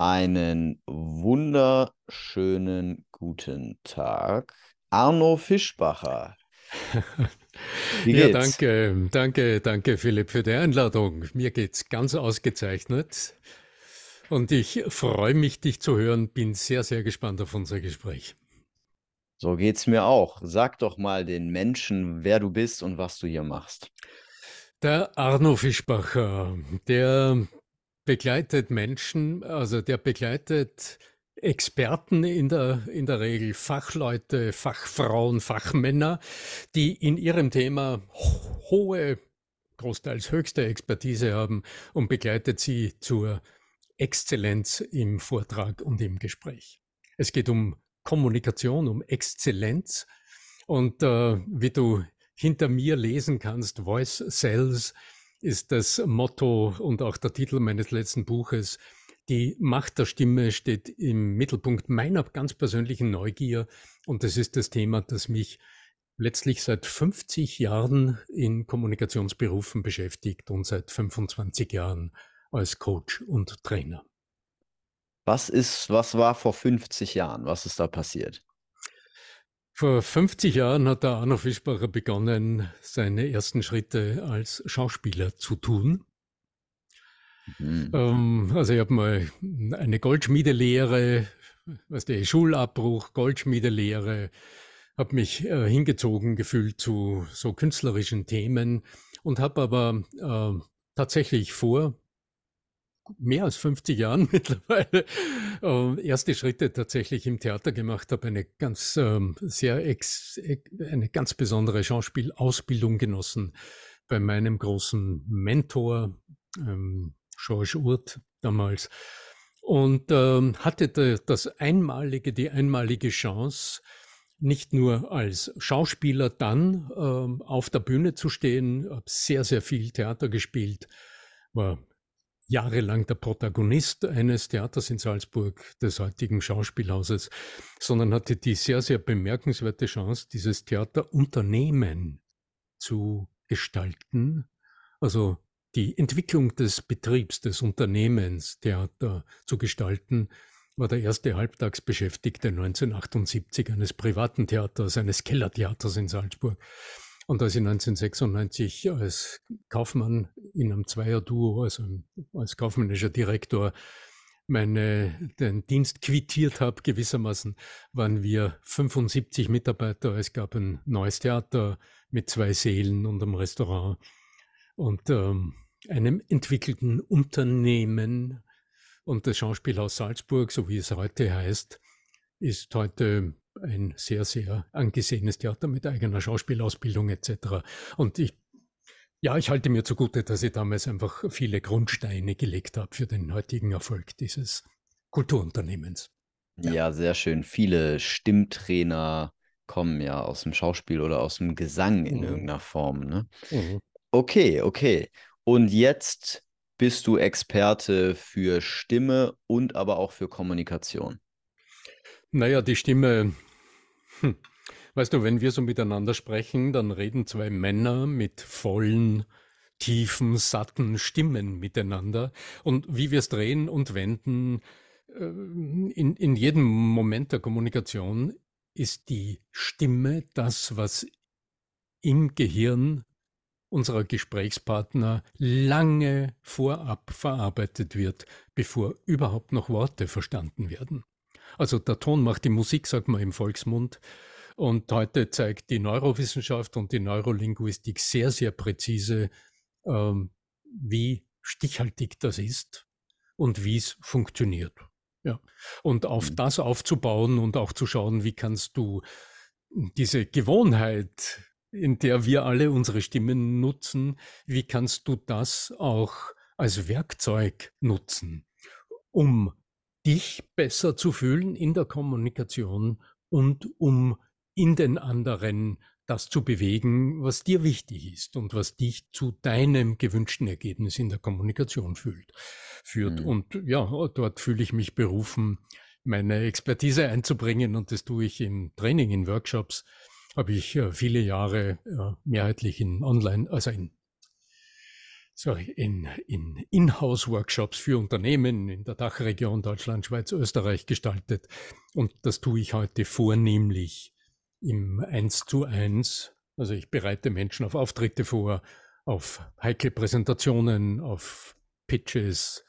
Einen wunderschönen guten Tag. Arno Fischbacher. Wie geht's? Ja, danke, danke, danke Philipp für die Einladung. Mir geht's ganz ausgezeichnet. Und ich freue mich, dich zu hören. Bin sehr, sehr gespannt auf unser Gespräch. So geht's mir auch. Sag doch mal den Menschen, wer du bist und was du hier machst. Der Arno Fischbacher, der begleitet Menschen, also der begleitet Experten in der, in der Regel, Fachleute, Fachfrauen, Fachmänner, die in ihrem Thema hohe, großteils höchste Expertise haben und begleitet sie zur Exzellenz im Vortrag und im Gespräch. Es geht um Kommunikation, um Exzellenz und äh, wie du hinter mir lesen kannst, Voice Cells, ist das Motto und auch der Titel meines letzten Buches. Die Macht der Stimme steht im Mittelpunkt meiner ganz persönlichen Neugier und das ist das Thema, das mich letztlich seit 50 Jahren in Kommunikationsberufen beschäftigt und seit 25 Jahren als Coach und Trainer. Was ist, was war vor 50 Jahren? Was ist da passiert? Vor 50 Jahren hat der Arno Fischbacher begonnen, seine ersten Schritte als Schauspieler zu tun. Mhm. Ähm, also ich habe mal eine Goldschmiedelehre, was der Schulabbruch, Goldschmiedelehre, habe mich äh, hingezogen gefühlt zu so künstlerischen Themen und habe aber äh, tatsächlich vor mehr als 50 Jahren mittlerweile äh, erste Schritte tatsächlich im Theater gemacht habe, eine ganz ähm, sehr ex, eine ganz besondere Schauspielausbildung genossen bei meinem großen Mentor ähm, Georges Urt damals. Und ähm, hatte das einmalige, die einmalige Chance, nicht nur als Schauspieler dann ähm, auf der Bühne zu stehen, habe sehr, sehr viel Theater gespielt, war jahrelang der Protagonist eines Theaters in Salzburg, des heutigen Schauspielhauses, sondern hatte die sehr, sehr bemerkenswerte Chance, dieses Theaterunternehmen zu gestalten, also die Entwicklung des Betriebs, des Unternehmens Theater zu gestalten, war der erste Halbtagsbeschäftigte 1978 eines privaten Theaters, eines Kellertheaters in Salzburg. Und als ich 1996 als Kaufmann in einem Zweierduo, also als kaufmännischer Direktor, meine, den Dienst quittiert habe, gewissermaßen, waren wir 75 Mitarbeiter. Es gab ein neues Theater mit zwei Sälen und einem Restaurant und ähm, einem entwickelten Unternehmen. Und das Schauspielhaus Salzburg, so wie es heute heißt, ist heute ein sehr, sehr angesehenes Theater mit eigener Schauspielausbildung etc. Und ich, ja, ich halte mir zugute, dass ich damals einfach viele Grundsteine gelegt habe für den heutigen Erfolg dieses Kulturunternehmens. Ja, ja sehr schön. Viele Stimmtrainer kommen ja aus dem Schauspiel oder aus dem Gesang in mhm. irgendeiner Form. Ne? Mhm. Okay, okay. Und jetzt bist du Experte für Stimme und aber auch für Kommunikation. Naja, die Stimme, hm. weißt du, wenn wir so miteinander sprechen, dann reden zwei Männer mit vollen, tiefen, satten Stimmen miteinander. Und wie wir es drehen und wenden, äh, in, in jedem Moment der Kommunikation ist die Stimme das, was im Gehirn unserer Gesprächspartner lange vorab verarbeitet wird, bevor überhaupt noch Worte verstanden werden. Also der Ton macht die Musik, sagt man im Volksmund. Und heute zeigt die Neurowissenschaft und die Neurolinguistik sehr, sehr präzise, ähm, wie stichhaltig das ist und wie es funktioniert. Ja. Und auf mhm. das aufzubauen und auch zu schauen, wie kannst du diese Gewohnheit, in der wir alle unsere Stimmen nutzen, wie kannst du das auch als Werkzeug nutzen, um dich besser zu fühlen in der Kommunikation und um in den anderen das zu bewegen, was dir wichtig ist und was dich zu deinem gewünschten Ergebnis in der Kommunikation fühlt, führt. Mhm. Und ja, dort fühle ich mich berufen, meine Expertise einzubringen und das tue ich im Training, in Workshops. Habe ich viele Jahre mehrheitlich in Online, also in sorry, in, in In-House-Workshops für Unternehmen in der Dachregion Deutschland, Schweiz, Österreich gestaltet. Und das tue ich heute vornehmlich im Eins zu eins. Also ich bereite Menschen auf Auftritte vor, auf heikle Präsentationen, auf Pitches,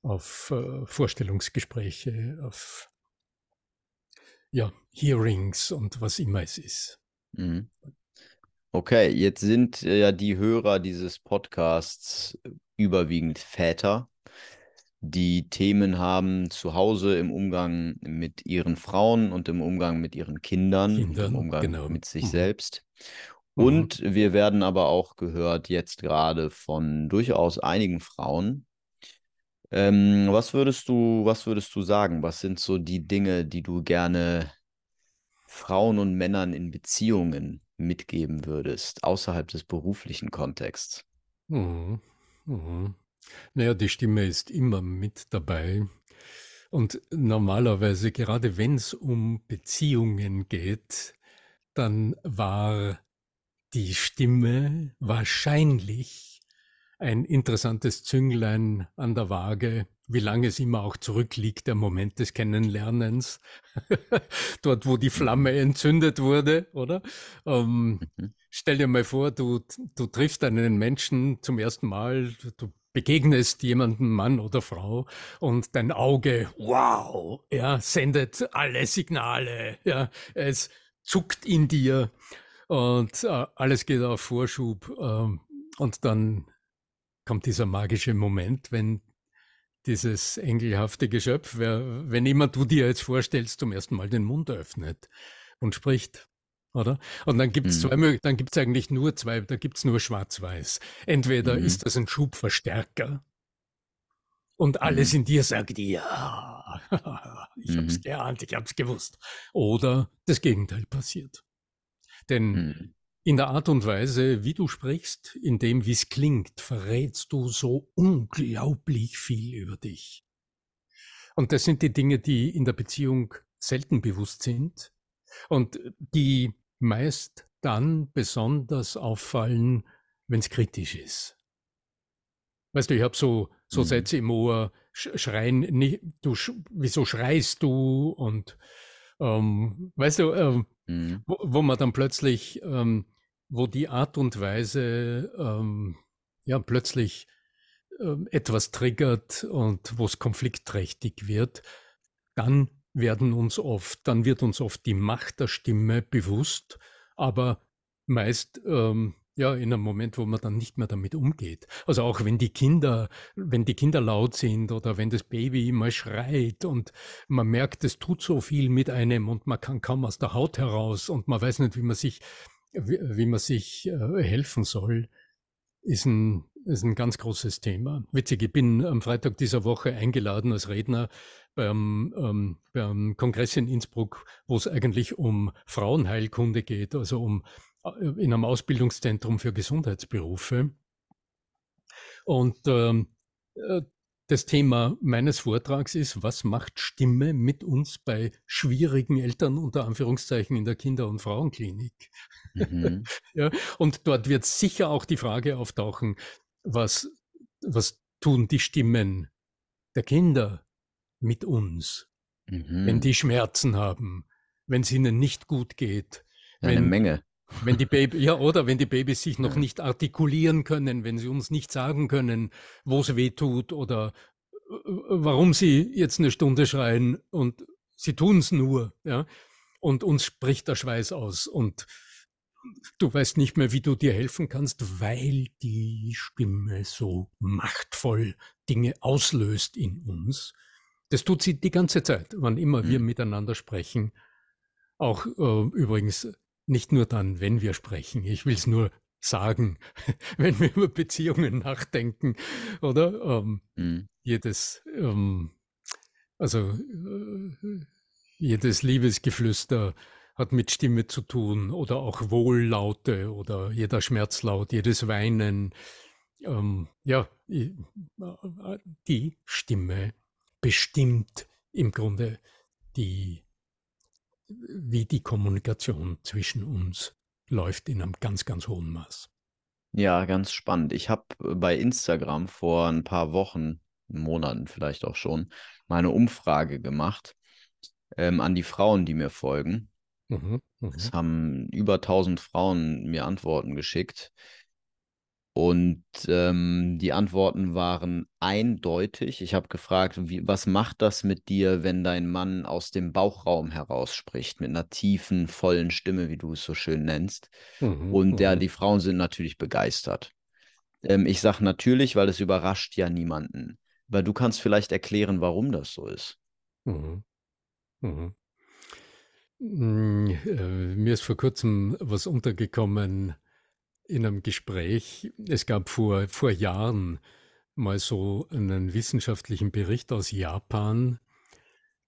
auf äh, Vorstellungsgespräche, auf ja, Hearings und was immer es ist. Mhm. Okay, jetzt sind äh, ja die Hörer dieses Podcasts überwiegend Väter, die Themen haben zu Hause im Umgang mit ihren Frauen und im Umgang mit ihren Kindern, Kindern im Umgang genau. mit sich mhm. selbst. Mhm. Und mhm. wir werden aber auch gehört jetzt gerade von durchaus einigen Frauen. Ähm, was würdest du, was würdest du sagen? Was sind so die Dinge, die du gerne Frauen und Männern in Beziehungen mitgeben würdest, außerhalb des beruflichen Kontexts? Mhm. Mhm. Naja, die Stimme ist immer mit dabei. Und normalerweise, gerade wenn es um Beziehungen geht, dann war die Stimme wahrscheinlich ein interessantes Zünglein an der Waage, wie lange es immer auch zurückliegt, der Moment des Kennenlernens, dort wo die Flamme entzündet wurde, oder? Ähm, mhm. Stell dir mal vor, du, du triffst einen Menschen zum ersten Mal, du begegnest jemandem, Mann oder Frau, und dein Auge, wow, ja, sendet alle Signale, ja, es zuckt in dir und äh, alles geht auf Vorschub. Äh, und dann kommt dieser magische Moment, wenn dieses engelhafte Geschöpf, wer, wenn immer du dir jetzt vorstellst, zum ersten Mal den Mund öffnet und spricht. Oder? Und dann gibt es mhm. zwei, dann gibt es eigentlich nur zwei, da gibt es nur Schwarz-Weiß. Entweder mhm. ist das ein Schubverstärker und alles mhm. in dir sagt, ja, ich mhm. hab's geahnt, ich hab's gewusst. Oder das Gegenteil passiert. Denn mhm. In der Art und Weise, wie du sprichst, in dem, wie es klingt, verrätst du so unglaublich viel über dich. Und das sind die Dinge, die in der Beziehung selten bewusst sind und die meist dann besonders auffallen, wenn es kritisch ist. Weißt du, ich habe so, so mhm. Sätze im Ohr, schreien, nicht, du, wieso schreist du? Und ähm, weißt du, ähm, mhm. wo, wo, man dann plötzlich, ähm, wo die Art und Weise ähm, ja plötzlich ähm, etwas triggert und wo es konfliktträchtig wird, dann werden uns oft, dann wird uns oft die Macht der Stimme bewusst, aber meist ähm, ja, in einem Moment, wo man dann nicht mehr damit umgeht. Also auch wenn die Kinder, wenn die Kinder laut sind oder wenn das Baby immer schreit und man merkt, es tut so viel mit einem und man kann kaum aus der Haut heraus und man weiß nicht, wie man sich, wie, wie man sich äh, helfen soll, ist ein, ist ein ganz großes Thema. Witzig, ich bin am Freitag dieser Woche eingeladen als Redner beim, ähm, beim Kongress in Innsbruck, wo es eigentlich um Frauenheilkunde geht, also um äh, in einem Ausbildungszentrum für Gesundheitsberufe. Und ähm, äh, das Thema meines Vortrags ist, was macht Stimme mit uns bei schwierigen Eltern unter Anführungszeichen in der Kinder- und Frauenklinik? Mhm. ja, und dort wird sicher auch die Frage auftauchen, was, was tun die Stimmen der Kinder mit uns, mhm. wenn die Schmerzen haben, wenn es ihnen nicht gut geht. Eine wenn, Menge. Wenn die Baby, ja, oder wenn die Babys sich noch nicht artikulieren können, wenn sie uns nicht sagen können, wo es weh tut oder äh, warum sie jetzt eine Stunde schreien und sie tun es nur, ja. Und uns spricht der Schweiß aus und du weißt nicht mehr, wie du dir helfen kannst, weil die Stimme so machtvoll Dinge auslöst in uns. Das tut sie die ganze Zeit, wann immer mhm. wir miteinander sprechen. Auch äh, übrigens nicht nur dann, wenn wir sprechen. Ich will es nur sagen, wenn wir über Beziehungen nachdenken, oder? Ähm, mhm. Jedes, ähm, also äh, jedes Liebesgeflüster hat mit Stimme zu tun oder auch Wohllaute oder jeder Schmerzlaut, jedes Weinen. Ähm, ja, die Stimme bestimmt im Grunde die wie die Kommunikation zwischen uns läuft in einem ganz, ganz hohen Maß. Ja, ganz spannend. Ich habe bei Instagram vor ein paar Wochen, Monaten vielleicht auch schon, mal eine Umfrage gemacht ähm, an die Frauen, die mir folgen. Mhm, es mhm. haben über 1000 Frauen mir Antworten geschickt. Und ähm, die Antworten waren eindeutig. Ich habe gefragt, wie, was macht das mit dir, wenn dein Mann aus dem Bauchraum heraus spricht, mit einer tiefen, vollen Stimme, wie du es so schön nennst. Mhm, Und ja, mhm. die Frauen sind natürlich begeistert. Ähm, ich sage natürlich, weil es überrascht ja niemanden. Weil du kannst vielleicht erklären, warum das so ist. Mhm. Mhm. Hm, äh, mir ist vor kurzem was untergekommen in einem Gespräch. Es gab vor, vor Jahren mal so einen wissenschaftlichen Bericht aus Japan,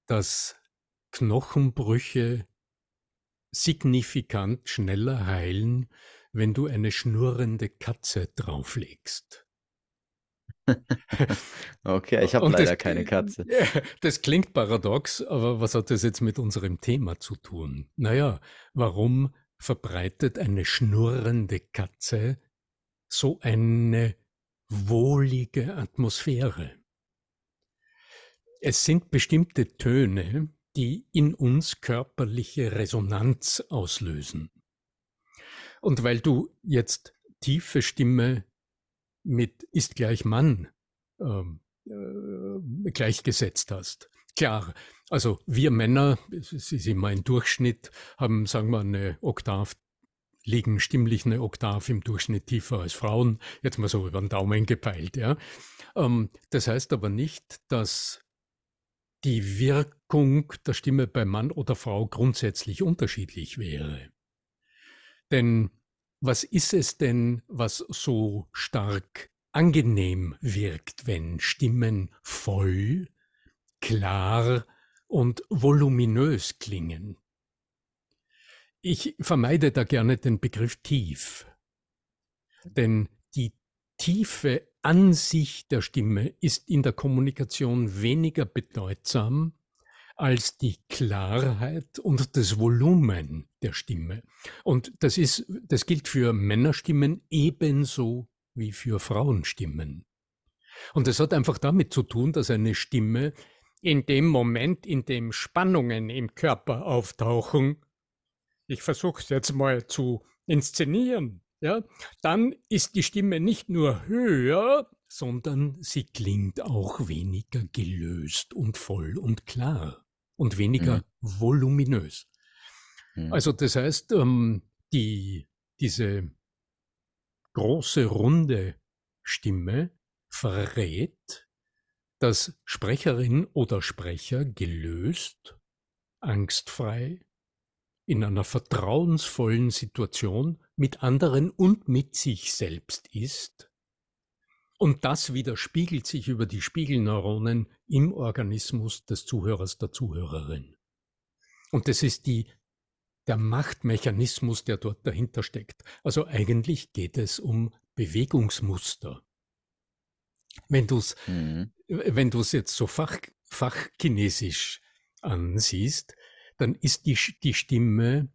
dass Knochenbrüche signifikant schneller heilen, wenn du eine schnurrende Katze drauflegst. okay, ich habe leider das, keine Katze. Das klingt paradox, aber was hat das jetzt mit unserem Thema zu tun? Naja, warum verbreitet eine schnurrende Katze so eine wohlige Atmosphäre? Es sind bestimmte Töne, die in uns körperliche Resonanz auslösen. Und weil du jetzt tiefe Stimme mit ist gleich Mann ähm, äh, gleichgesetzt hast. Klar, also wir Männer, es ist immer ein Durchschnitt, haben, sagen wir, eine Oktav, liegen stimmlich eine Oktav im Durchschnitt tiefer als Frauen, jetzt mal so über den Daumen gepeilt, ja. Ähm, das heißt aber nicht, dass die Wirkung der Stimme bei Mann oder Frau grundsätzlich unterschiedlich wäre. Denn was ist es denn, was so stark angenehm wirkt, wenn Stimmen voll, klar und voluminös klingen? Ich vermeide da gerne den Begriff tief, denn die Tiefe an sich der Stimme ist in der Kommunikation weniger bedeutsam als die Klarheit und das Volumen der Stimme. Und das ist, das gilt für Männerstimmen ebenso wie für Frauenstimmen. Und es hat einfach damit zu tun, dass eine Stimme in dem Moment, in dem Spannungen im Körper auftauchen, ich versuche es jetzt mal zu inszenieren, ja, dann ist die Stimme nicht nur höher, sondern sie klingt auch weniger gelöst und voll und klar und weniger mhm. voluminös. Mhm. Also das heißt, ähm, die, diese große, runde Stimme verrät, dass Sprecherin oder Sprecher gelöst, angstfrei, in einer vertrauensvollen Situation mit anderen und mit sich selbst ist und das widerspiegelt sich über die Spiegelneuronen im Organismus des Zuhörers, der Zuhörerin. Und das ist die, der Machtmechanismus, der dort dahinter steckt. Also eigentlich geht es um Bewegungsmuster. Wenn du es mhm. Wenn du es jetzt so fach, fachchinesisch ansiehst, dann ist die, die Stimme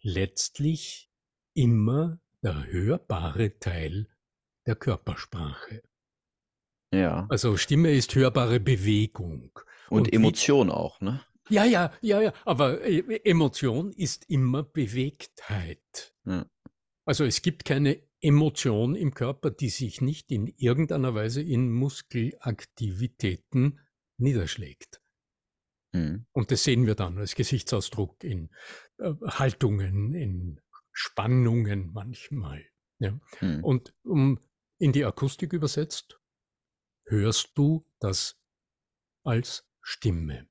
letztlich immer der hörbare Teil der Körpersprache. Ja. Also Stimme ist hörbare Bewegung. Und, Und Emotion wie, auch, ne? Ja, ja, ja, ja. Aber äh, Emotion ist immer Bewegtheit. Ja. Also es gibt keine Emotion im Körper, die sich nicht in irgendeiner Weise in Muskelaktivitäten niederschlägt. Mhm. Und das sehen wir dann als Gesichtsausdruck in äh, Haltungen, in Spannungen manchmal. Ja. Mhm. Und um in die Akustik übersetzt, hörst du das als Stimme.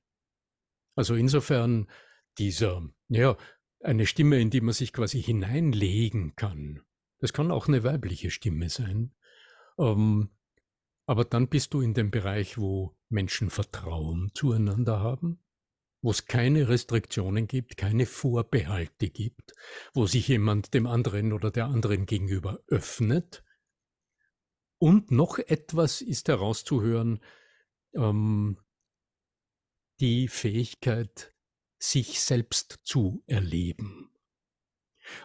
Also insofern dieser, ja, eine Stimme, in die man sich quasi hineinlegen kann. Das kann auch eine weibliche Stimme sein. Ähm, aber dann bist du in dem Bereich, wo Menschen Vertrauen zueinander haben, wo es keine Restriktionen gibt, keine Vorbehalte gibt, wo sich jemand dem anderen oder der anderen gegenüber öffnet und noch etwas ist herauszuhören, ähm, die Fähigkeit, sich selbst zu erleben.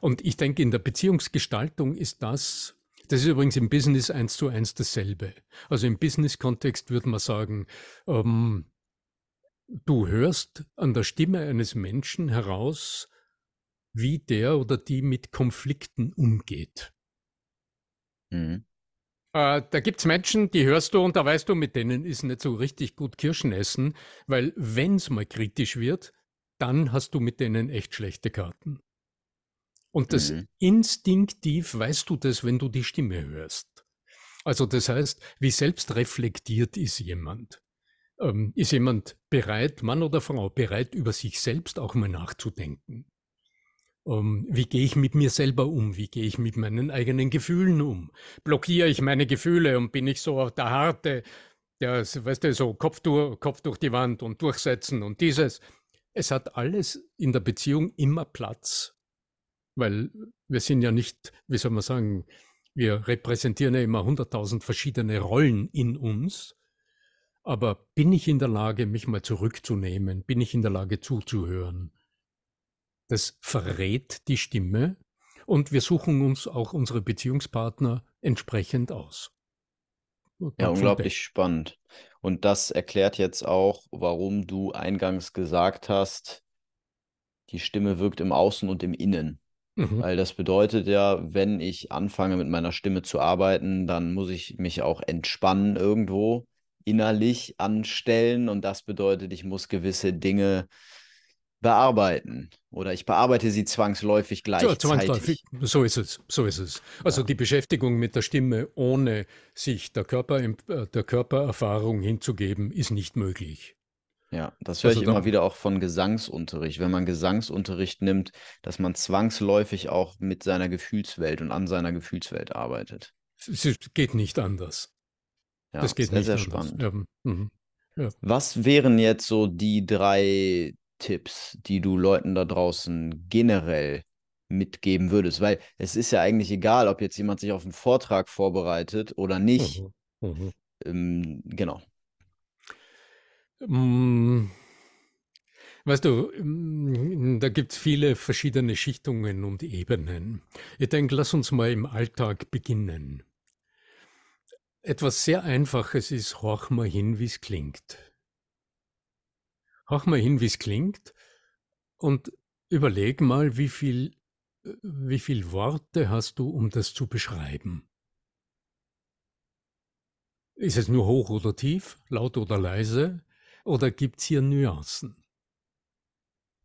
Und ich denke, in der Beziehungsgestaltung ist das Das ist übrigens im Business eins zu eins dasselbe. Also im Business-Kontext würde man sagen, ähm, du hörst an der Stimme eines Menschen heraus, wie der oder die mit Konflikten umgeht. Mhm. Äh, da gibt es Menschen, die hörst du und da weißt du, mit denen ist nicht so richtig gut Kirschen essen, weil wenn es mal kritisch wird, dann hast du mit denen echt schlechte Karten. Und das mhm. instinktiv weißt du das, wenn du die Stimme hörst. Also das heißt, wie selbstreflektiert ist jemand? Ähm, ist jemand bereit, Mann oder Frau, bereit, über sich selbst auch mal nachzudenken? Ähm, wie gehe ich mit mir selber um? Wie gehe ich mit meinen eigenen Gefühlen um? Blockiere ich meine Gefühle und bin ich so der Harte, der, weißt du, so Kopf durch, Kopf durch die Wand und durchsetzen und dieses. Es hat alles in der Beziehung immer Platz, weil wir sind ja nicht, wie soll man sagen, wir repräsentieren ja immer hunderttausend verschiedene Rollen in uns. Aber bin ich in der Lage, mich mal zurückzunehmen? Bin ich in der Lage zuzuhören? Das verrät die Stimme und wir suchen uns auch unsere Beziehungspartner entsprechend aus. Ja, unglaublich spannend. Und das erklärt jetzt auch, warum du eingangs gesagt hast, die Stimme wirkt im Außen und im Innen. Mhm. Weil das bedeutet ja, wenn ich anfange mit meiner Stimme zu arbeiten, dann muss ich mich auch entspannen irgendwo, innerlich anstellen. Und das bedeutet, ich muss gewisse Dinge bearbeiten oder ich bearbeite sie zwangsläufig gleichzeitig. Ja, zwangsläufig, so ist es, so ist es. Also ja. die Beschäftigung mit der Stimme, ohne sich der, Körper, äh, der Körpererfahrung hinzugeben, ist nicht möglich. Ja, das höre ich immer wieder auch von Gesangsunterricht. Wenn man Gesangsunterricht nimmt, dass man zwangsläufig auch mit seiner Gefühlswelt und an seiner Gefühlswelt arbeitet. Es geht nicht anders. Ja, das geht sehr, nicht sehr anders. spannend. Ja. Mhm. Ja. Was wären jetzt so die drei Tipps, die du Leuten da draußen generell mitgeben würdest? Weil es ist ja eigentlich egal, ob jetzt jemand sich auf einen Vortrag vorbereitet oder nicht. Mhm. Mhm. Ähm, genau. Mm. Weißt du, mm, da gibt es viele verschiedene Schichtungen und Ebenen. Ich denke, lass uns mal im Alltag beginnen. Etwas sehr Einfaches ist, horch mal hin, wie es klingt. Hör mal hin, wie es klingt und überleg mal, wie viel, wie viel Worte hast du, um das zu beschreiben. Ist es nur hoch oder tief, laut oder leise, oder gibt's hier Nuancen?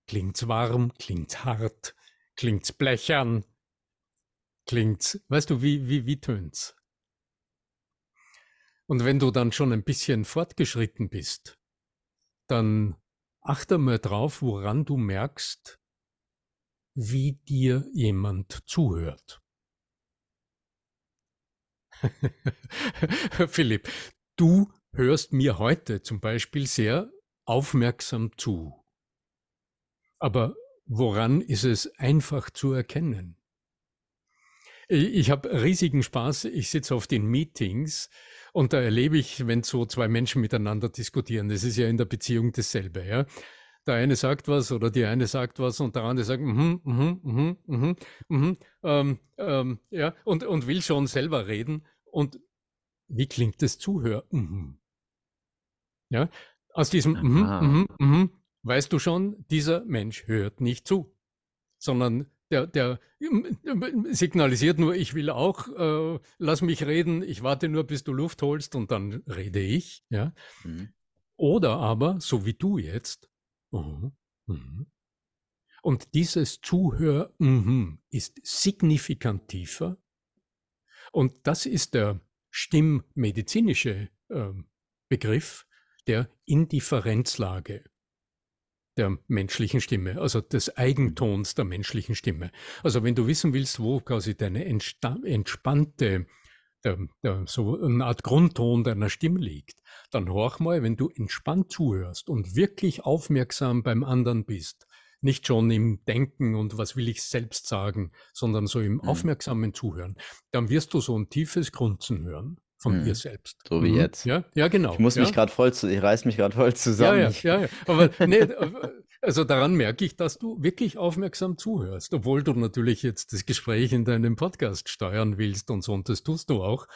Klingt's warm, klingt's hart, klingt's blechern, klingt's, weißt du, wie, wie, wie tönt's? Und wenn du dann schon ein bisschen fortgeschritten bist, dann Achte mal drauf, woran du merkst, wie dir jemand zuhört. Philipp, du hörst mir heute zum Beispiel sehr aufmerksam zu. Aber woran ist es einfach zu erkennen? Ich habe riesigen Spaß. Ich sitze auf den Meetings und da erlebe ich, wenn so zwei Menschen miteinander diskutieren, das ist ja in der Beziehung dasselbe, ja. Der eine sagt was oder die eine sagt was und der andere sagt, mhm, mhm, mhm, mhm, mhm, ähm, ähm, ja, und, und will schon selber reden. Und wie klingt das Zuhör? Mhm. Ja, aus diesem mhm, mhm, mhm, weißt du schon, dieser Mensch hört nicht zu, sondern der, der signalisiert nur, ich will auch, äh, lass mich reden, ich warte nur, bis du Luft holst und dann rede ich. Ja? Mhm. Oder aber, so wie du jetzt, uh, uh, und dieses Zuhör uh, ist signifikant tiefer. Und das ist der stimmmedizinische äh, Begriff der Indifferenzlage der menschlichen Stimme, also des Eigentons der menschlichen Stimme. Also wenn du wissen willst, wo quasi deine entspannte, der, der, so eine Art Grundton deiner Stimme liegt, dann horch mal, wenn du entspannt zuhörst und wirklich aufmerksam beim anderen bist, nicht schon im Denken und was will ich selbst sagen, sondern so im mhm. aufmerksamen Zuhören, dann wirst du so ein tiefes Grunzen hören von hm. dir selbst. So wie mhm. jetzt. Ja, ja, genau. Ich muss ja? mich gerade voll, zu, ich reiß mich gerade voll zusammen. Ja, ja, ja. Aber nee, Also daran merke ich, dass du wirklich aufmerksam zuhörst, obwohl du natürlich jetzt das Gespräch in deinem Podcast steuern willst und so, und das tust du auch.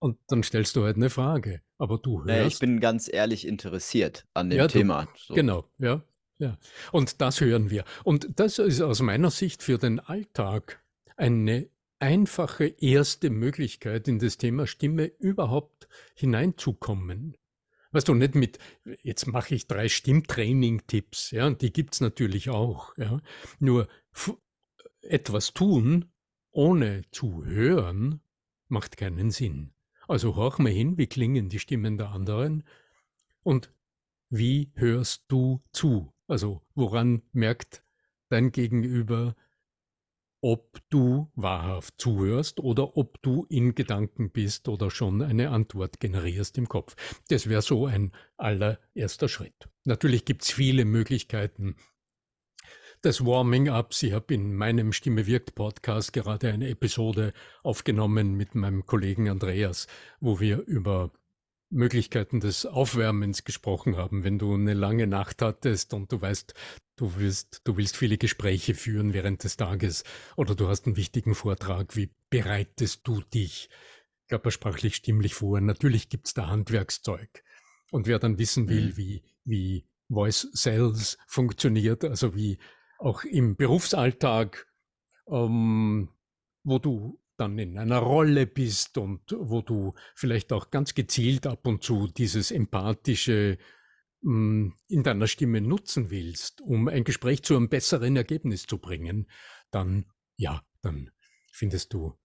Und dann stellst du halt eine Frage. Aber du hörst. Naja, ich bin ganz ehrlich interessiert an dem ja, Thema. So. Genau, ja, ja. Und das hören wir. Und das ist aus meiner Sicht für den Alltag eine einfache erste Möglichkeit, in das Thema Stimme überhaupt hineinzukommen. Weißt du, nicht mit, jetzt mache ich drei Stimmtraining-Tipps, ja, und die gibt's natürlich auch, ja. Nur etwas tun, ohne zu hören, macht keinen Sinn. Also horch mal hin, wie klingen die Stimmen der anderen und wie hörst du zu? Also woran merkt dein Gegenüber, ob du wahrhaft zuhörst oder ob du in Gedanken bist oder schon eine Antwort generierst im Kopf. Das wäre so ein allererster Schritt. Natürlich gibt es viele Möglichkeiten, des Warming-Ups. Ich habe in meinem Stimme wirkt Podcast gerade eine Episode aufgenommen mit meinem Kollegen Andreas, wo wir über Möglichkeiten des Aufwärmens gesprochen haben. Wenn du eine lange Nacht hattest und du weißt, du willst, du willst viele Gespräche führen während des Tages oder du hast einen wichtigen Vortrag, wie bereitest du dich körpersprachlich, stimmlich vor? Natürlich gibt's da Handwerkszeug. Und wer dann wissen will, mhm. wie, wie Voice Sales funktioniert, also wie auch im Berufsalltag, ähm, wo du dann in einer Rolle bist und wo du vielleicht auch ganz gezielt ab und zu dieses empathische in deiner Stimme nutzen willst, um ein Gespräch zu einem besseren Ergebnis zu bringen, dann ja, dann findest du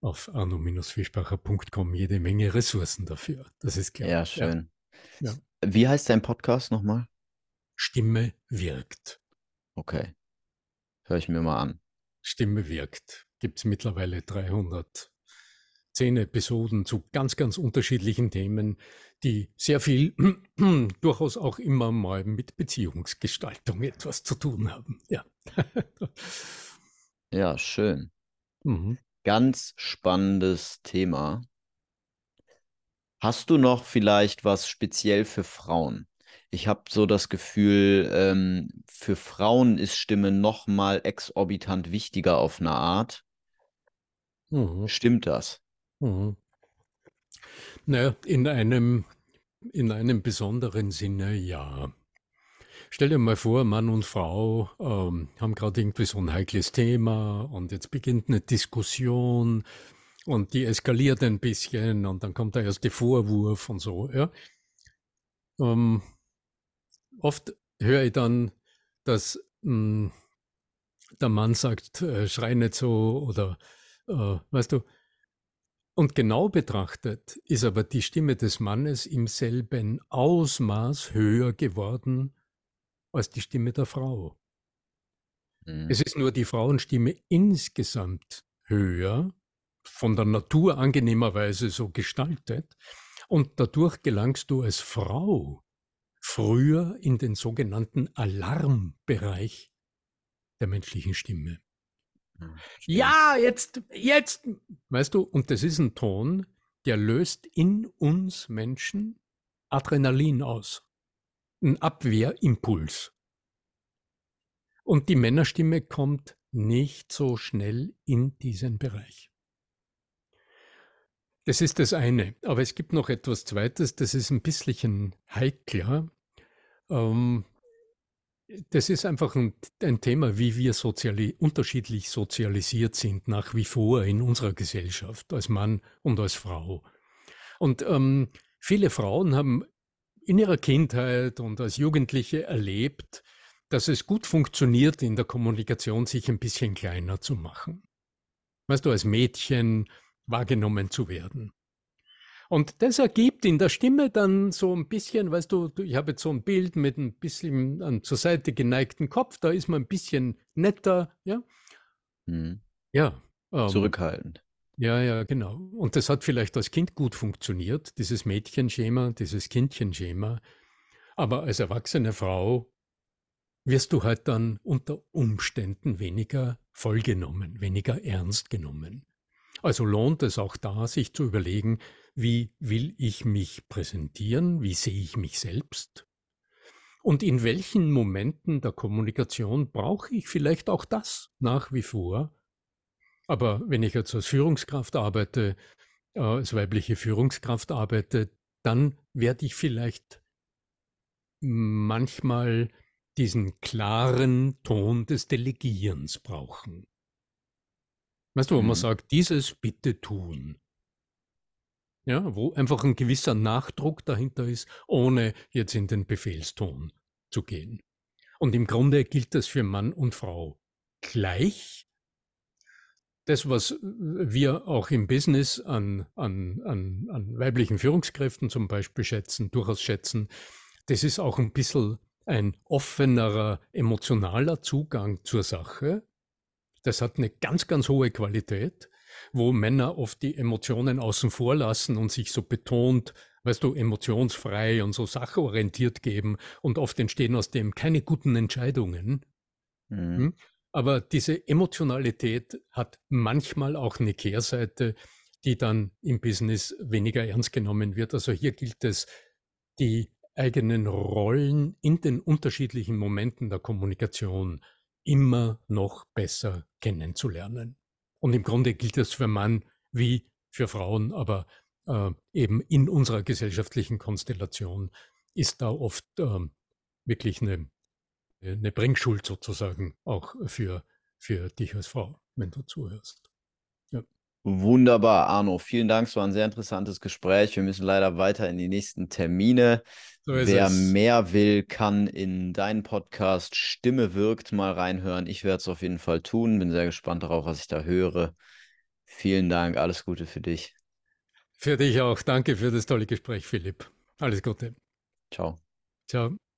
auf arno-fischbacher.com jede Menge Ressourcen dafür. Das ist klar. Ja, schön. Ja. Wie heißt dein Podcast nochmal? Stimme wirkt. Okay. Hör ich mir mal an. Stimme wirkt. Gibt es mittlerweile 310 Episoden zu ganz, ganz unterschiedlichen Themen, die sehr viel durchaus auch immer mal mit Beziehungsgestaltung etwas zu tun haben. Ja, ja schön. Mhm. Ganz spannendes Thema. Hast du noch vielleicht was speziell für Frauen? ich habe so das Gefühl, ähm, für Frauen ist Stimme noch mal exorbitant wichtiger auf eine Art. Mhm. Stimmt das? Mhm. Naja, in einem, in einem besonderen Sinne ja. Stell dir mal vor, Mann und Frau ähm, haben gerade irgendwie so ein heikles Thema und jetzt beginnt eine Diskussion und die eskaliert ein bisschen und dann kommt der erste Vorwurf und so. Ja. Ähm, oft höre ich dann, dass mh, hm, der Mann sagt, äh, schrei nicht so oder äh, weißt du. Und genau betrachtet ist aber die Stimme des Mannes im selben Ausmaß höher geworden als die Stimme der Frau. Mhm. Es ist nur die Frauenstimme insgesamt höher, von der Natur angenehmerweise so gestaltet, und dadurch gelangst du als Frau früher in den sogenannten Alarmbereich der menschlichen Stimme. Ja, jetzt, jetzt, weißt du, und das ist ein Ton, der löst in uns Menschen Adrenalin aus, ein Abwehrimpuls. Und die Männerstimme kommt nicht so schnell in diesen Bereich. Das ist das eine. Aber es gibt noch etwas Zweites, das ist ein bisschen heikler. Ähm, das ist einfach ein, ein Thema, wie wir soziali unterschiedlich sozialisiert sind, nach wie vor in unserer Gesellschaft, als Mann und als Frau. Und ähm, viele Frauen haben in ihrer Kindheit und als Jugendliche erlebt, dass es gut funktioniert, in der Kommunikation sich ein bisschen kleiner zu machen. Weißt du, als Mädchen wahrgenommen zu werden. Und das ergibt in der Stimme dann so ein bisschen, weißt du, ich habe jetzt so ein Bild mit ein bisschen an zur Seite geneigten Kopf, da ist man ein bisschen netter, ja. Hm. Ja. Ähm, Zurückhaltend. Ja, ja, genau. Und das hat vielleicht als Kind gut funktioniert, dieses Mädchenschema, dieses Kindchenschema. Aber als erwachsene Frau wirst du halt dann unter Umständen weniger vollgenommen, weniger ernst genommen. Also lohnt es auch da, sich zu überlegen, wie will ich mich präsentieren, wie sehe ich mich selbst Und in welchen Momenten der Kommunikation brauche ich vielleicht auch das nach wie vor? Aber wenn ich jetzt als Führungskraft arbeite, äh, als weibliche Führungskraft arbeite, dann werde ich vielleicht manchmal diesen klaren Ton des Delegierens brauchen. Weißt du, wo mhm. man sagt, dieses bitte tun. Ja, wo einfach ein gewisser Nachdruck dahinter ist, ohne jetzt in den Befehlston zu gehen. Und im Grunde gilt das für Mann und Frau gleich. Das, was wir auch im Business an, an, an, an weiblichen Führungskräften zum Beispiel schätzen, durchaus schätzen, das ist auch ein bisschen ein offenerer, emotionaler Zugang zur Sache. Das hat eine ganz, ganz hohe Qualität, wo Männer oft die Emotionen außen vor lassen und sich so betont, weißt du, emotionsfrei und so sachorientiert geben und oft entstehen aus dem keine guten Entscheidungen. Mhm. Hm? Aber diese Emotionalität hat manchmal auch eine Kehrseite, die dann im Business weniger ernst genommen wird. Also hier gilt es, die eigenen Rollen in den unterschiedlichen Momenten der Kommunikation immer noch besser kennenzulernen. Und im Grunde gilt das für Mann wie für Frauen, aber äh, eben in unserer gesellschaftlichen Konstellation ist da oft äh, wirklich eine, eine Bringschuld sozusagen auch für, für dich als Frau, wenn du zuhörst. Wunderbar, Arno. Vielen Dank. Es war ein sehr interessantes Gespräch. Wir müssen leider weiter in die nächsten Termine. So Wer es. mehr will, kann in deinen Podcast Stimme wirkt mal reinhören. Ich werde es auf jeden Fall tun. Bin sehr gespannt darauf, was ich da höre. Vielen Dank. Alles Gute für dich. Für dich auch. Danke für das tolle Gespräch, Philipp. Alles Gute. Ciao. Ciao.